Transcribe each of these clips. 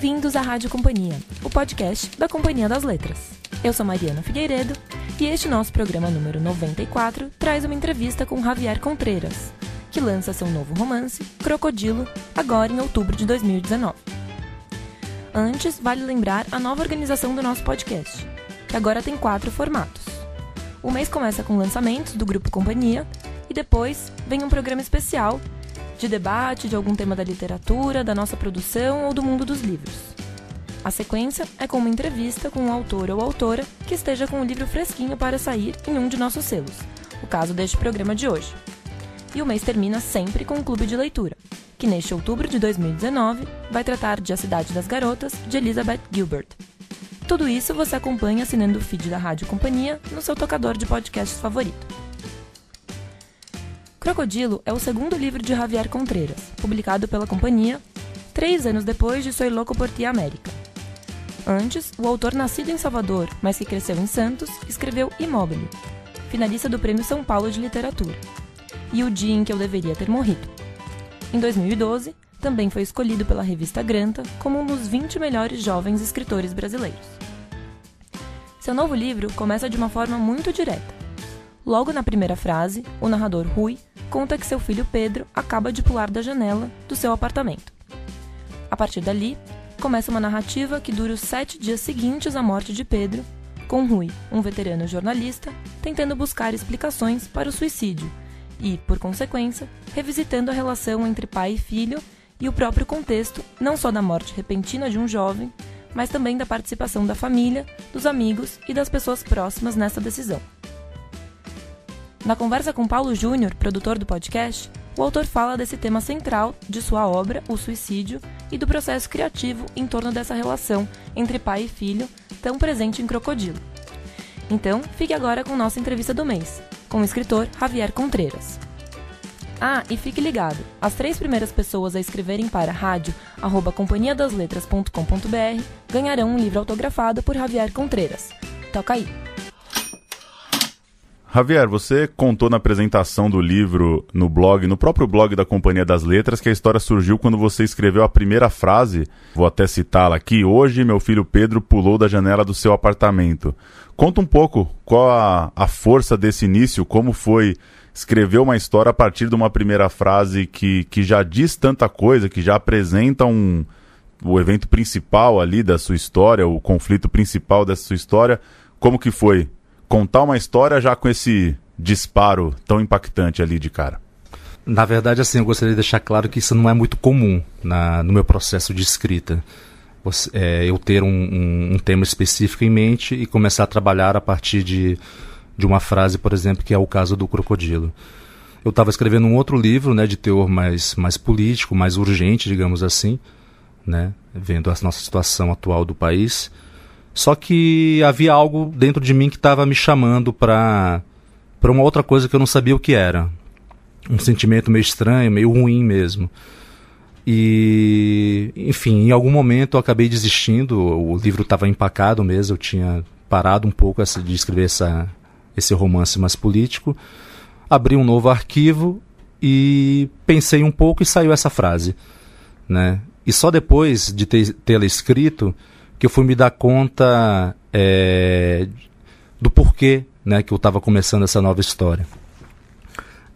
Bem-vindos à Rádio Companhia, o podcast da Companhia das Letras. Eu sou Mariana Figueiredo e este nosso programa número 94 traz uma entrevista com Javier Contreras, que lança seu novo romance, Crocodilo, agora em outubro de 2019. Antes, vale lembrar a nova organização do nosso podcast, que agora tem quatro formatos. O mês começa com lançamentos do Grupo Companhia e depois vem um programa especial de debate de algum tema da literatura, da nossa produção ou do mundo dos livros. A sequência é com uma entrevista com um autor ou autora que esteja com o livro fresquinho para sair em um de nossos selos, o caso deste programa de hoje. E o mês termina sempre com um clube de leitura, que neste outubro de 2019 vai tratar de A Cidade das Garotas, de Elizabeth Gilbert. Tudo isso você acompanha assinando o feed da Rádio Companhia no seu tocador de podcasts favorito. Crocodilo é o segundo livro de Javier Contreras, publicado pela companhia três anos depois de Soy Loco por Ti América. Antes, o autor nascido em Salvador, mas que cresceu em Santos, escreveu Imóvel, finalista do Prêmio São Paulo de Literatura, e O Dia em que Eu Deveria Ter Morrido. Em 2012, também foi escolhido pela revista Granta como um dos 20 melhores jovens escritores brasileiros. Seu novo livro começa de uma forma muito direta. Logo na primeira frase, o narrador Rui conta que seu filho Pedro acaba de pular da janela do seu apartamento. A partir dali, começa uma narrativa que dura os sete dias seguintes à morte de Pedro, com Rui, um veterano jornalista, tentando buscar explicações para o suicídio e, por consequência, revisitando a relação entre pai e filho e o próprio contexto não só da morte repentina de um jovem, mas também da participação da família, dos amigos e das pessoas próximas nessa decisão. Na conversa com Paulo Júnior, produtor do podcast, o autor fala desse tema central de sua obra, o suicídio, e do processo criativo em torno dessa relação entre pai e filho, tão presente em Crocodilo. Então, fique agora com nossa entrevista do mês, com o escritor Javier Contreras. Ah, e fique ligado, as três primeiras pessoas a escreverem para rádio@companhiadasletras.com.br ganharão um livro autografado por Javier Contreras. Toca aí! Javier, você contou na apresentação do livro no blog, no próprio blog da Companhia das Letras, que a história surgiu quando você escreveu a primeira frase, vou até citá-la aqui, hoje meu filho Pedro pulou da janela do seu apartamento. Conta um pouco qual a, a força desse início, como foi escrever uma história a partir de uma primeira frase que, que já diz tanta coisa, que já apresenta um, o evento principal ali da sua história, o conflito principal dessa sua história. Como que foi contar uma história já com esse disparo tão impactante ali de cara? Na verdade, assim, eu gostaria de deixar claro que isso não é muito comum na, no meu processo de escrita. Você, é, eu ter um, um, um, tema específico em mente e começar a trabalhar a partir de, de uma frase, por exemplo, que é o caso do crocodilo. Eu estava escrevendo um outro livro, né, de teor mais, mais político, mais urgente, digamos assim, né, vendo a nossa situação atual do país. Só que havia algo dentro de mim que estava me chamando para para uma outra coisa que eu não sabia o que era. Um sentimento meio estranho, meio ruim mesmo. E, enfim, em algum momento eu acabei desistindo. O livro estava empacado mesmo, eu tinha parado um pouco de escrever essa, esse romance mais político. Abri um novo arquivo e pensei um pouco e saiu essa frase. Né? E só depois de tê-la escrito que eu fui me dar conta é, do porquê né, que eu estava começando essa nova história.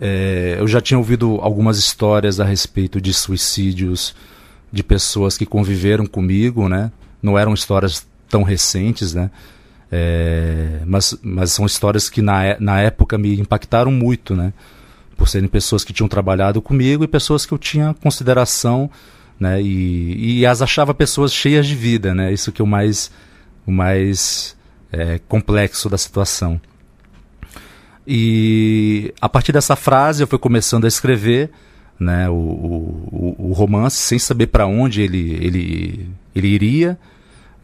É, eu já tinha ouvido algumas histórias a respeito de suicídios de pessoas que conviveram comigo, né? Não eram histórias tão recentes, né? É, mas, mas são histórias que na, na época me impactaram muito, né? Por serem pessoas que tinham trabalhado comigo e pessoas que eu tinha consideração né? E, e as achava pessoas cheias de vida, né? Isso que é o mais, o mais é, complexo da situação. E a partir dessa frase eu fui começando a escrever né, o, o, o romance sem saber para onde ele, ele, ele iria.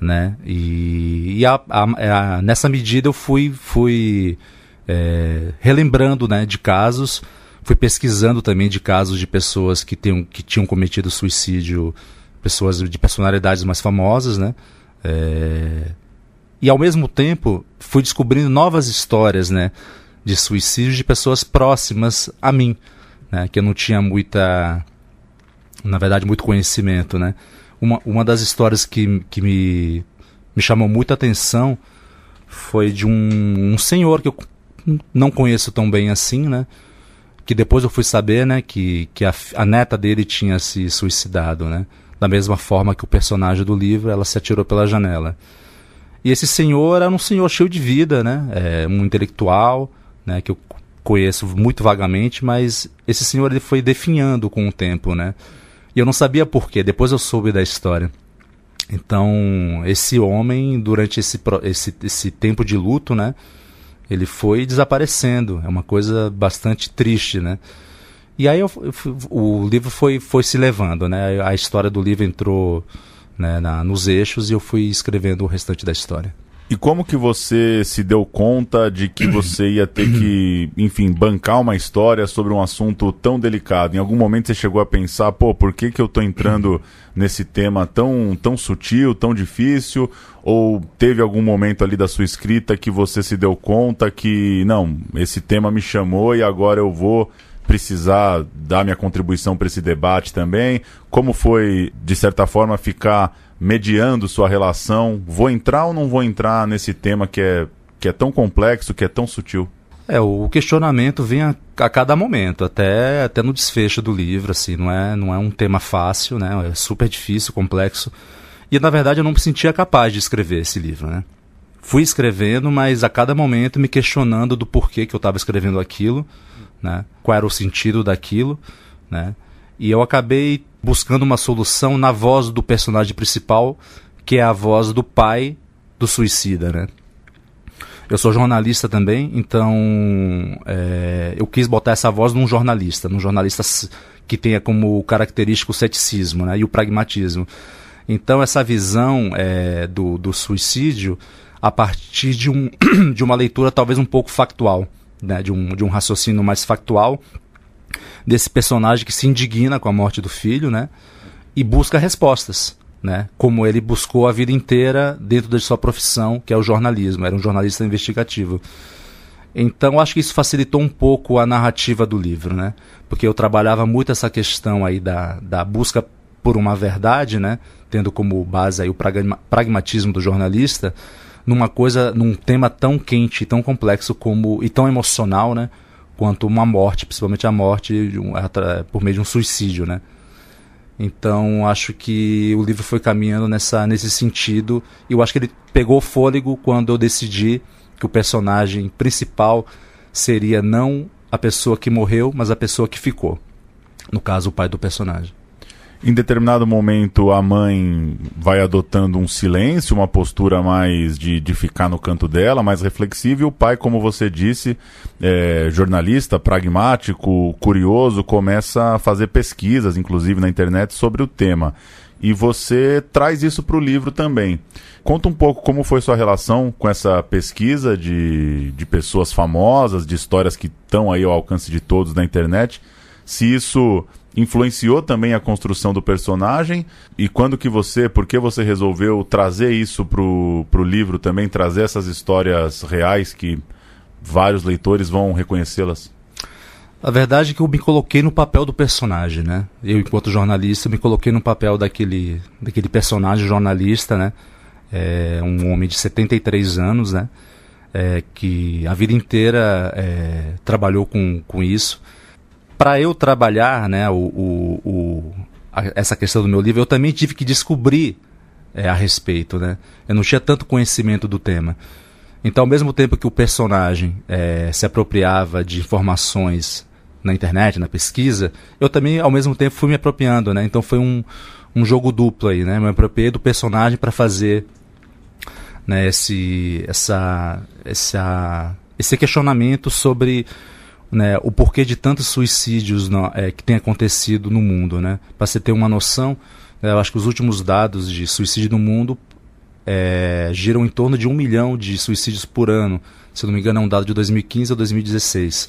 Né? E, e a, a, a, nessa medida eu fui, fui é, relembrando né, de casos Fui pesquisando também de casos de pessoas que, tenham, que tinham cometido suicídio, pessoas de personalidades mais famosas, né? É... E ao mesmo tempo fui descobrindo novas histórias, né? De suicídio de pessoas próximas a mim, né? Que eu não tinha muita, na verdade, muito conhecimento, né? uma, uma das histórias que, que me, me chamou muita atenção foi de um, um senhor que eu não conheço tão bem assim, né? Que depois eu fui saber, né, que, que a, a neta dele tinha se suicidado, né? Da mesma forma que o personagem do livro, ela se atirou pela janela. E esse senhor era um senhor cheio de vida, né? É, um intelectual, né? Que eu conheço muito vagamente, mas esse senhor ele foi definhando com o tempo, né? E eu não sabia porquê, depois eu soube da história. Então, esse homem, durante esse, esse, esse tempo de luto, né? Ele foi desaparecendo. É uma coisa bastante triste, né? E aí eu, o livro foi, foi se levando, né? A história do livro entrou né, na, nos eixos e eu fui escrevendo o restante da história. E como que você se deu conta de que você ia ter que, enfim, bancar uma história sobre um assunto tão delicado? Em algum momento você chegou a pensar, pô, por que, que eu estou entrando nesse tema tão, tão sutil, tão difícil? Ou teve algum momento ali da sua escrita que você se deu conta que, não, esse tema me chamou e agora eu vou precisar dar minha contribuição para esse debate também? Como foi, de certa forma, ficar mediando sua relação? Vou entrar ou não vou entrar nesse tema que é, que é tão complexo, que é tão sutil? É, o questionamento vem a, a, cada momento, até, até no desfecho do livro, assim, não é, não é um tema fácil, né? É super difícil, complexo. E na verdade eu não me sentia capaz de escrever esse livro, né? Fui escrevendo, mas a cada momento me questionando do porquê que eu estava escrevendo aquilo né? Qual era o sentido daquilo, né? E eu acabei buscando uma solução na voz do personagem principal, que é a voz do pai do suicida, né? Eu sou jornalista também, então é, eu quis botar essa voz num jornalista, num jornalista que tenha como característico o ceticismo né, e o pragmatismo. Então essa visão é, do, do suicídio a partir de, um, de uma leitura talvez um pouco factual né, de, um, de um raciocínio mais factual desse personagem que se indigna com a morte do filho, né, e busca respostas, né, como ele buscou a vida inteira dentro da sua profissão, que é o jornalismo, era um jornalista investigativo. Então acho que isso facilitou um pouco a narrativa do livro, né, porque eu trabalhava muito essa questão aí da, da busca por uma verdade, né, tendo como base aí o pragmatismo do jornalista, numa coisa, num tema tão quente, tão complexo como e tão emocional, né? Quanto uma morte, principalmente a morte um, por meio de um suicídio, né? Então acho que o livro foi caminhando nessa nesse sentido. E eu acho que ele pegou fôlego quando eu decidi que o personagem principal seria não a pessoa que morreu, mas a pessoa que ficou. No caso, o pai do personagem. Em determinado momento, a mãe vai adotando um silêncio, uma postura mais de, de ficar no canto dela, mais reflexiva, e o pai, como você disse, é, jornalista, pragmático, curioso, começa a fazer pesquisas, inclusive na internet, sobre o tema. E você traz isso para o livro também. Conta um pouco como foi sua relação com essa pesquisa de, de pessoas famosas, de histórias que estão aí ao alcance de todos na internet. Se isso influenciou também a construção do personagem e quando que você, por que você resolveu trazer isso pro, pro livro também, trazer essas histórias reais que vários leitores vão reconhecê-las? A verdade é que eu me coloquei no papel do personagem, né? Eu, enquanto jornalista, me coloquei no papel daquele, daquele personagem jornalista, né? É, um homem de 73 anos, né? É, que a vida inteira é, trabalhou com, com isso para eu trabalhar né, o, o, o a, essa questão do meu livro, eu também tive que descobrir é, a respeito. Né? Eu não tinha tanto conhecimento do tema. Então, ao mesmo tempo que o personagem é, se apropriava de informações na internet, na pesquisa, eu também, ao mesmo tempo, fui me apropriando. Né? Então, foi um, um jogo duplo aí. Né? Eu me apropriei do personagem para fazer né, esse, essa, essa, esse questionamento sobre né, o porquê de tantos suicídios é, que tem acontecido no mundo. Né? Para você ter uma noção, é, eu acho que os últimos dados de suicídio no mundo é, giram em torno de um milhão de suicídios por ano. Se não me engano, é um dado de 2015 a 2016.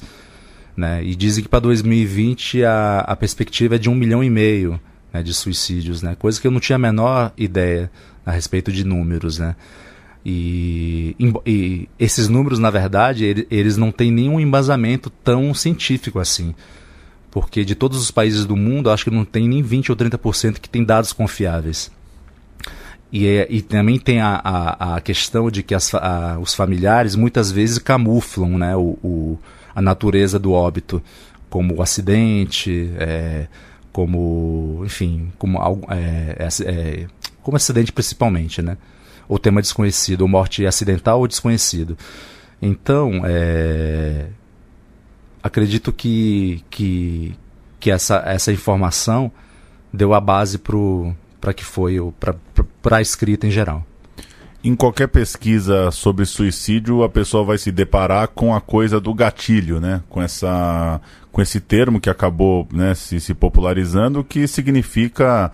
Né? E dizem que para 2020 a, a perspectiva é de um milhão e meio né, de suicídios, né? coisa que eu não tinha a menor ideia a respeito de números. Né? E, e, esses números, na verdade, eles não têm nenhum embasamento tão científico assim. Porque de todos os países do mundo, acho que não tem nem 20 ou 30% que tem dados confiáveis. E, é, e também tem a, a, a questão de que as, a, os familiares muitas vezes camuflam né, o, o, a natureza do óbito, como o acidente, é, como, enfim, como, é, é, é, como acidente principalmente, né? Ou tema desconhecido, ou morte acidental ou desconhecido. Então, é, acredito que, que, que essa, essa informação deu a base para que foi para a escrita em geral. Em qualquer pesquisa sobre suicídio, a pessoa vai se deparar com a coisa do gatilho, né? Com essa com esse termo que acabou né, se, se popularizando, que significa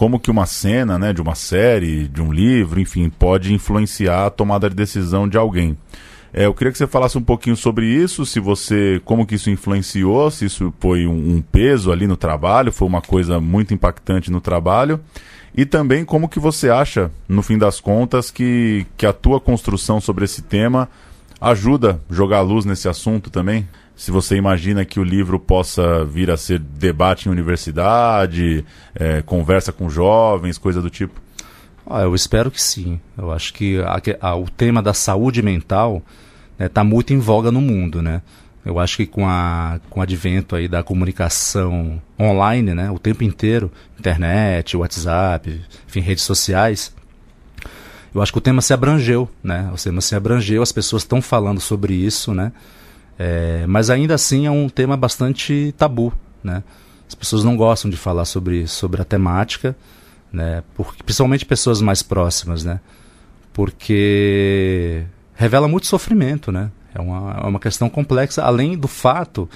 como que uma cena, né, de uma série, de um livro, enfim, pode influenciar a tomada de decisão de alguém. É, eu queria que você falasse um pouquinho sobre isso, se você, como que isso influenciou, se isso foi um, um peso ali no trabalho, foi uma coisa muito impactante no trabalho, e também como que você acha, no fim das contas, que, que a tua construção sobre esse tema ajuda a jogar luz nesse assunto também? Se você imagina que o livro possa vir a ser debate em universidade, é, conversa com jovens, coisa do tipo? Ah, eu espero que sim. Eu acho que a, a, o tema da saúde mental está né, tá muito em voga no mundo, né? Eu acho que com, a, com o advento aí da comunicação online, né, o tempo inteiro, internet, WhatsApp, enfim, redes sociais, eu acho que o tema se abrangeu, né? O tema se abrangeu, as pessoas estão falando sobre isso, né? É, mas ainda assim é um tema bastante tabu, né? As pessoas não gostam de falar sobre, sobre a temática né? Porque, principalmente pessoas mais próximas, né? Porque revela muito sofrimento, né? É uma, é uma questão complexa, além do fato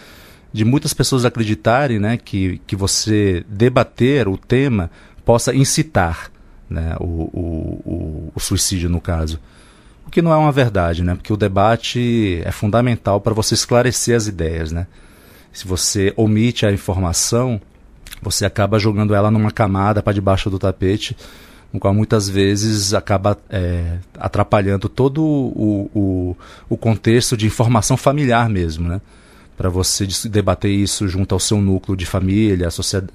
de muitas pessoas acreditarem né, que, que você debater o tema possa incitar né, o, o, o, o suicídio, no caso. Que não é uma verdade, né? Porque o debate é fundamental para você esclarecer as ideias, né? Se você omite a informação, você acaba jogando ela numa camada para debaixo do tapete, no qual muitas vezes acaba é, atrapalhando todo o, o, o, contexto de informação familiar mesmo, né? Para você debater isso junto ao seu núcleo de família,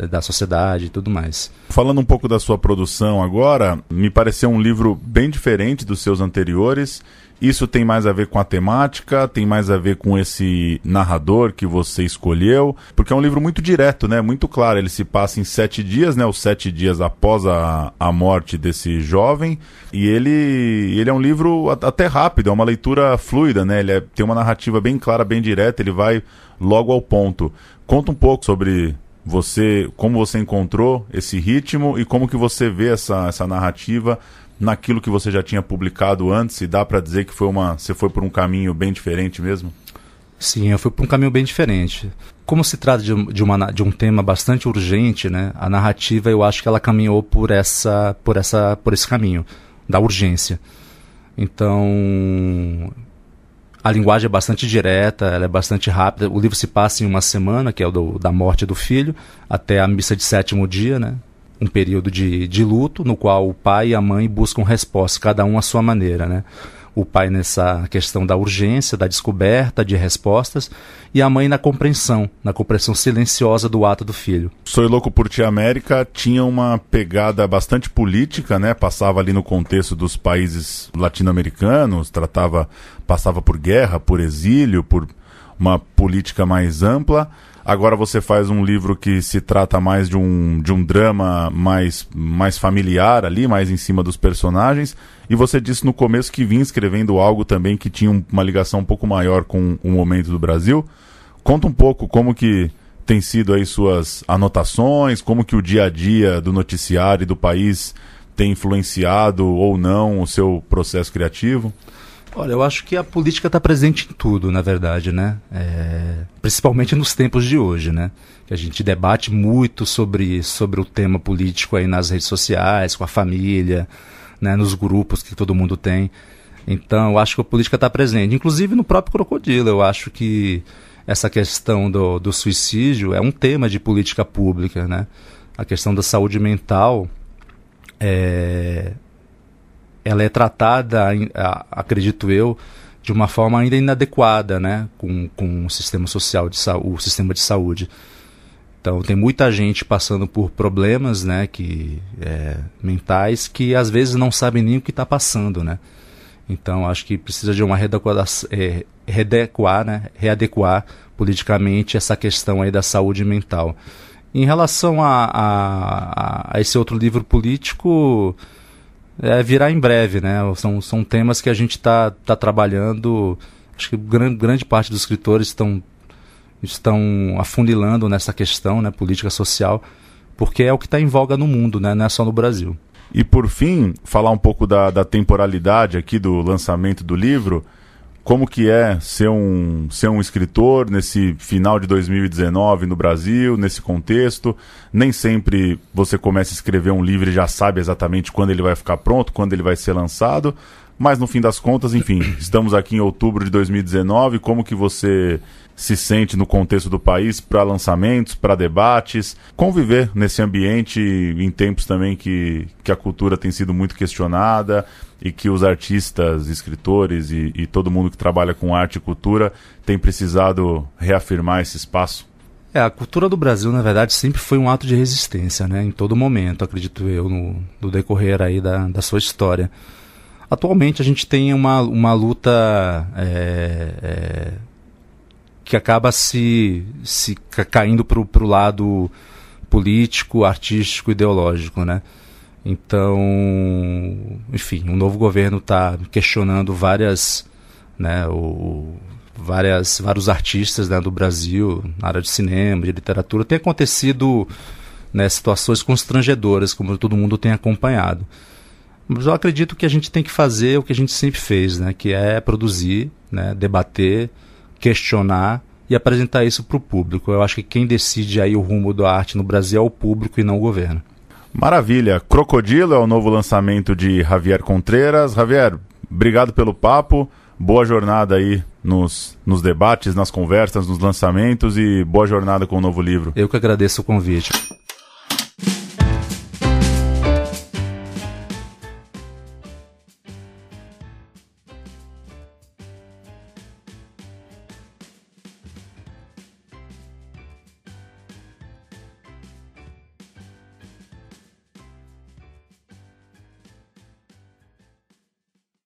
da sociedade e tudo mais. Falando um pouco da sua produção agora, me pareceu um livro bem diferente dos seus anteriores isso tem mais a ver com a temática, tem mais a ver com esse narrador que você escolheu, porque é um livro muito direto, né? Muito claro. Ele se passa em sete dias, né? Os sete dias após a, a morte desse jovem. E ele, ele é um livro até rápido, é uma leitura fluida, né? Ele é, tem uma narrativa bem clara, bem direta, ele vai logo ao ponto. Conta um pouco sobre você, como você encontrou esse ritmo e como que você vê essa, essa narrativa naquilo que você já tinha publicado antes e dá para dizer que foi uma você foi por um caminho bem diferente mesmo? Sim, eu fui por um caminho bem diferente. Como se trata de, de, uma, de um tema bastante urgente, né? A narrativa eu acho que ela caminhou por essa por essa por esse caminho da urgência. Então a linguagem é bastante direta, ela é bastante rápida. O livro se passa em uma semana, que é o do, da morte do filho, até a missa de sétimo dia, né? Um período de, de luto, no qual o pai e a mãe buscam respostas, cada um à sua maneira, né? O pai nessa questão da urgência, da descoberta de respostas, e a mãe na compreensão, na compreensão silenciosa do ato do filho. Sou Louco por Ti América tinha uma pegada bastante política, né? Passava ali no contexto dos países latino-americanos, tratava, passava por guerra, por exílio, por uma política mais ampla Agora você faz um livro que se trata mais de um, de um drama mais, mais familiar ali, mais em cima dos personagens. E você disse no começo que vinha escrevendo algo também que tinha uma ligação um pouco maior com o momento do Brasil. Conta um pouco como que tem sido aí suas anotações, como que o dia a dia do noticiário e do país tem influenciado ou não o seu processo criativo? Olha, eu acho que a política está presente em tudo, na verdade, né? É, principalmente nos tempos de hoje, né? Que a gente debate muito sobre, sobre o tema político aí nas redes sociais, com a família, né? nos grupos que todo mundo tem. Então, eu acho que a política está presente. Inclusive no próprio Crocodilo, eu acho que essa questão do, do suicídio é um tema de política pública, né? A questão da saúde mental é, ela é tratada, acredito eu, de uma forma ainda inadequada, né, com, com o sistema social de o sistema de saúde. Então tem muita gente passando por problemas, né, que é, mentais que às vezes não sabem nem o que está passando, né. Então acho que precisa de uma é, readequar, né, readequar politicamente essa questão aí da saúde mental. Em relação a, a, a esse outro livro político, é, virá em breve, né? São, são temas que a gente está tá trabalhando. Acho que grande, grande parte dos escritores estão, estão afunilando nessa questão, né, política social, porque é o que está em voga no mundo, né? Não é só no Brasil. E por fim, falar um pouco da, da temporalidade aqui do lançamento do livro como que é ser um, ser um escritor nesse final de 2019 no Brasil, nesse contexto. Nem sempre você começa a escrever um livro e já sabe exatamente quando ele vai ficar pronto, quando ele vai ser lançado. Mas no fim das contas, enfim, estamos aqui em outubro de 2019. Como que você se sente no contexto do país para lançamentos, para debates, conviver nesse ambiente em tempos também que, que a cultura tem sido muito questionada e que os artistas, escritores e, e todo mundo que trabalha com arte e cultura tem precisado reafirmar esse espaço? É, a cultura do Brasil, na verdade, sempre foi um ato de resistência, né? Em todo momento, acredito eu, no, no decorrer aí da, da sua história. Atualmente a gente tem uma, uma luta é, é, que acaba se, se caindo para o lado político, artístico, ideológico, né? Então, enfim, o novo governo está questionando várias, né, o, várias, vários artistas né, do Brasil, na área de cinema, de literatura. Tem acontecido né, situações constrangedoras, como todo mundo tem acompanhado. Mas eu acredito que a gente tem que fazer o que a gente sempre fez, né, que é produzir, né, debater, questionar e apresentar isso para o público. Eu acho que quem decide aí o rumo da arte no Brasil é o público e não o governo. Maravilha. Crocodilo é o novo lançamento de Javier Contreras. Javier, obrigado pelo papo. Boa jornada aí nos, nos debates, nas conversas, nos lançamentos e boa jornada com o novo livro. Eu que agradeço o convite.